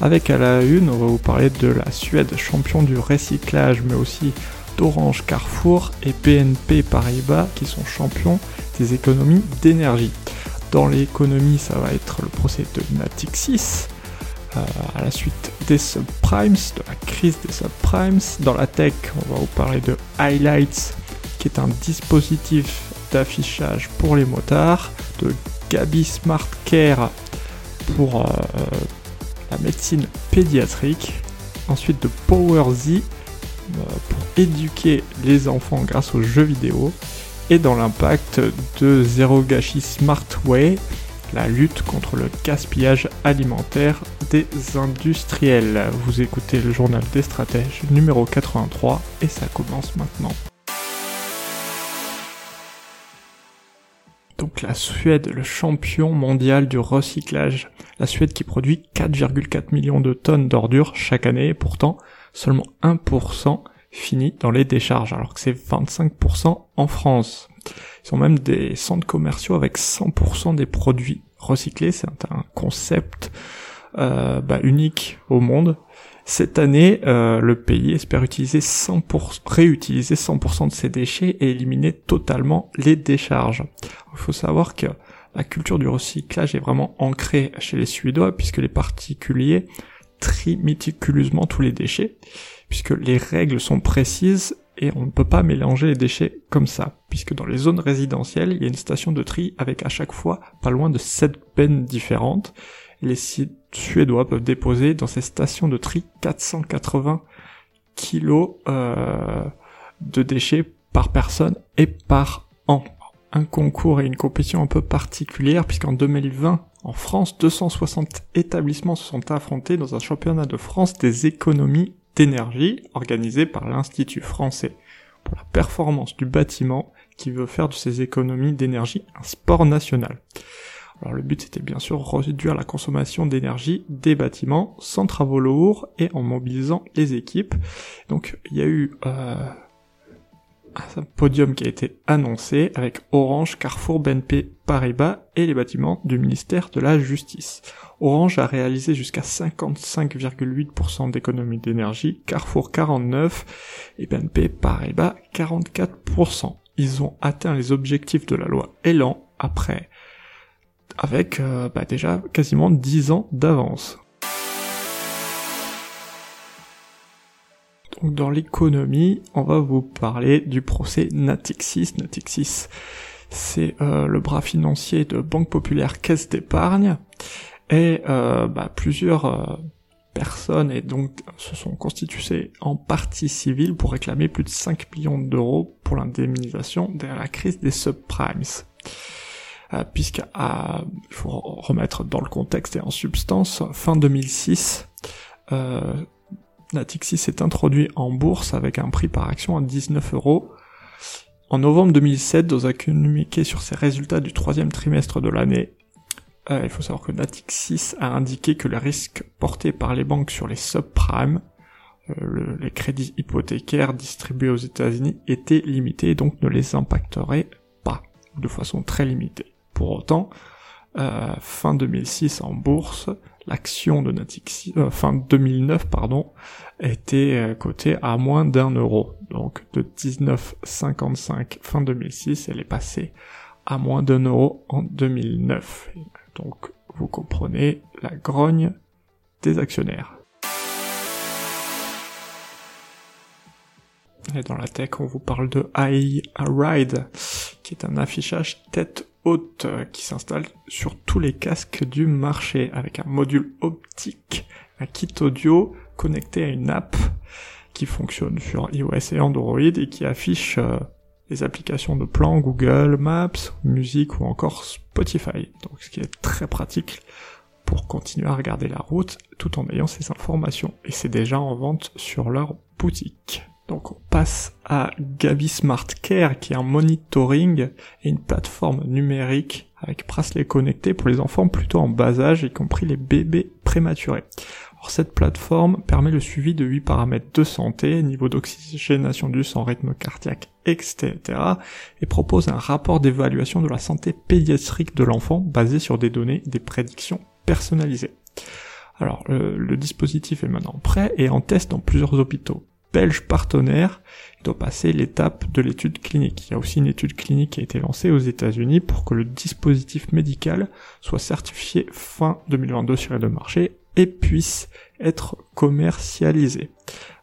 Avec à la une, on va vous parler de la Suède, champion du recyclage, mais aussi d'Orange Carrefour et BNP Paribas qui sont champions des économies d'énergie. Dans l'économie, ça va être le procès de Natixis, euh, à la suite des subprimes, de la crise des subprimes. Dans la tech, on va vous parler de Highlights, qui est un dispositif d'affichage pour les motards, de Gabi Smart Care pour euh, la médecine pédiatrique, ensuite de PowerZ euh, pour éduquer les enfants grâce aux jeux vidéo, et dans l'impact de Zero Gashi Smart Way, la lutte contre le gaspillage alimentaire des industriels. Vous écoutez le journal des stratèges numéro 83 et ça commence maintenant. Donc la Suède, le champion mondial du recyclage. La Suède qui produit 4,4 millions de tonnes d'ordures chaque année et pourtant seulement 1% finit dans les décharges alors que c'est 25% en France. Ils ont même des centres commerciaux avec 100% des produits recyclés. C'est un concept euh, bah, unique au monde. Cette année, euh, le pays espère utiliser 100%, réutiliser 100% de ses déchets et éliminer totalement les décharges. Il faut savoir que la culture du recyclage est vraiment ancrée chez les Suédois puisque les particuliers trient méticuleusement tous les déchets puisque les règles sont précises et on ne peut pas mélanger les déchets comme ça, puisque dans les zones résidentielles, il y a une station de tri avec à chaque fois pas loin de 7 bennes différentes. Les suédois peuvent déposer dans ces stations de tri 480 kilos euh, de déchets par personne et par an. Un concours et une compétition un peu particulière puisqu'en 2020, en France, 260 établissements se sont affrontés dans un championnat de France des économies d'énergie organisé par l'Institut français pour la performance du bâtiment qui veut faire de ces économies d'énergie un sport national. Alors le but c'était bien sûr réduire la consommation d'énergie des bâtiments sans travaux lourds et en mobilisant les équipes. Donc il y a eu euh, un podium qui a été annoncé avec Orange, Carrefour, BNP, Paribas et les bâtiments du ministère de la Justice. Orange a réalisé jusqu'à 55,8% d'économie d'énergie, Carrefour 49 et BNP Paribas 44%. Ils ont atteint les objectifs de la loi Elan après avec euh, bah déjà quasiment 10 ans d'avance. Donc dans l'économie, on va vous parler du procès Natixis. Natixis, c'est euh, le bras financier de Banque Populaire Caisse d'épargne. Et euh, bah, plusieurs euh, personnes et donc se sont constituées en partie civile pour réclamer plus de 5 millions d'euros pour l'indemnisation de la crise des subprimes. Euh, puisqu'il faut remettre dans le contexte et en substance, fin 2006, euh, Natixis s'est introduit en bourse avec un prix par action à 19 euros. En novembre 2007, dans un communiqué sur ses résultats du troisième trimestre de l'année, euh, il faut savoir que Natixis a indiqué que les risques portés par les banques sur les subprimes, euh, les crédits hypothécaires distribués aux États-Unis, étaient limités et donc ne les impacteraient pas, de façon très limitée. Pour autant, euh, fin 2006 en bourse, l'action de Natixis, euh, fin 2009 pardon, était euh, cotée à moins d'un euro. Donc de 19,55 fin 2006, elle est passée à moins d'un euro en 2009. Donc vous comprenez la grogne des actionnaires. Et dans la tech, on vous parle de AI Ride, qui est un affichage tête haute euh, qui s'installe sur tous les casques du marché avec un module optique, un kit audio connecté à une app qui fonctionne sur iOS et Android et qui affiche euh, les applications de plan Google Maps, musique ou encore Spotify. Donc ce qui est très pratique pour continuer à regarder la route tout en ayant ces informations. Et c'est déjà en vente sur leur boutique. Donc on passe à Gabi Smart Care qui est un monitoring et une plateforme numérique avec bracelet connecté pour les enfants plutôt en bas âge, y compris les bébés prématurés. Alors cette plateforme permet le suivi de 8 paramètres de santé, niveau d'oxygénation du sang, rythme cardiaque, etc. et propose un rapport d'évaluation de la santé pédiatrique de l'enfant basé sur des données, des prédictions personnalisées. Alors le, dispositif est maintenant prêt et en test dans plusieurs hôpitaux belges partenaires. Il doit passer l'étape de l'étude clinique. Il y a aussi une étude clinique qui a été lancée aux États-Unis pour que le dispositif médical soit certifié fin 2022 sur les deux marchés et puisse être commercialisé.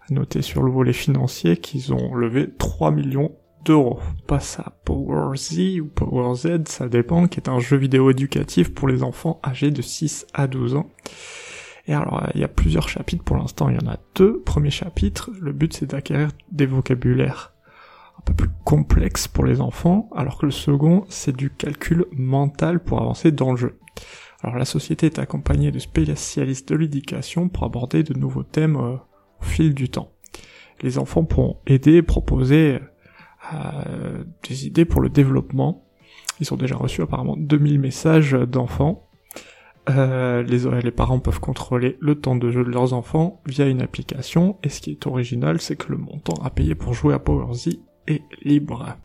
À noter sur le volet financier qu'ils ont levé 3 millions d'euros. Passe à Power Z ou Power Z, ça dépend, qui est un jeu vidéo éducatif pour les enfants âgés de 6 à 12 ans. Et alors, il y a plusieurs chapitres pour l'instant, il y en a deux. Premier chapitre, le but c'est d'acquérir des vocabulaires un peu plus complexes pour les enfants, alors que le second, c'est du calcul mental pour avancer dans le jeu. Alors la société est accompagnée de spécialistes de l'éducation pour aborder de nouveaux thèmes euh, au fil du temps. Les enfants pourront aider et proposer euh, des idées pour le développement. Ils ont déjà reçu apparemment 2000 messages d'enfants. Euh, les, les parents peuvent contrôler le temps de jeu de leurs enfants via une application, et ce qui est original, c'est que le montant à payer pour jouer à PowerZ est libre.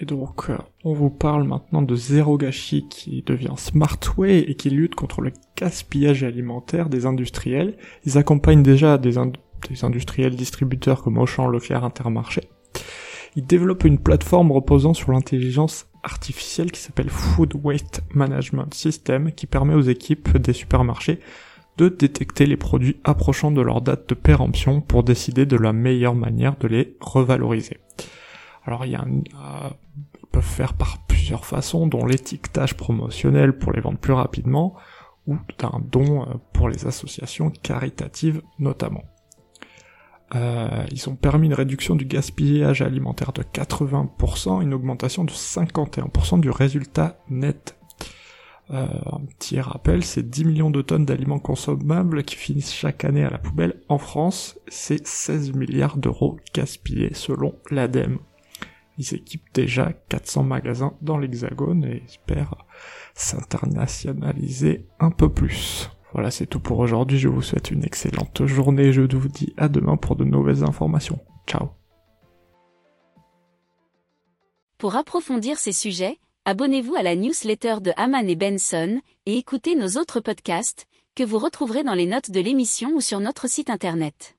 Et donc, euh, on vous parle maintenant de Zero Gashi qui devient Smartway et qui lutte contre le gaspillage alimentaire des industriels. Ils accompagnent déjà des, des industriels distributeurs comme Auchan, Leclerc, Intermarché. Ils développent une plateforme reposant sur l'intelligence artificielle qui s'appelle Food Waste Management System qui permet aux équipes des supermarchés de détecter les produits approchant de leur date de péremption pour décider de la meilleure manière de les revaloriser. Alors il y a un, euh, ils peuvent faire par plusieurs façons, dont l'étiquetage promotionnel pour les vendre plus rapidement, ou d'un don euh, pour les associations caritatives notamment. Euh, ils ont permis une réduction du gaspillage alimentaire de 80%, une augmentation de 51% du résultat net. Euh, un petit rappel, c'est 10 millions de tonnes d'aliments consommables qui finissent chaque année à la poubelle en France, c'est 16 milliards d'euros gaspillés selon l'ADEME. Ils équipent déjà 400 magasins dans l'Hexagone et espèrent s'internationaliser un peu plus. Voilà, c'est tout pour aujourd'hui. Je vous souhaite une excellente journée. Je vous dis à demain pour de nouvelles informations. Ciao. Pour approfondir ces sujets, abonnez-vous à la newsletter de Haman et Benson et écoutez nos autres podcasts que vous retrouverez dans les notes de l'émission ou sur notre site internet.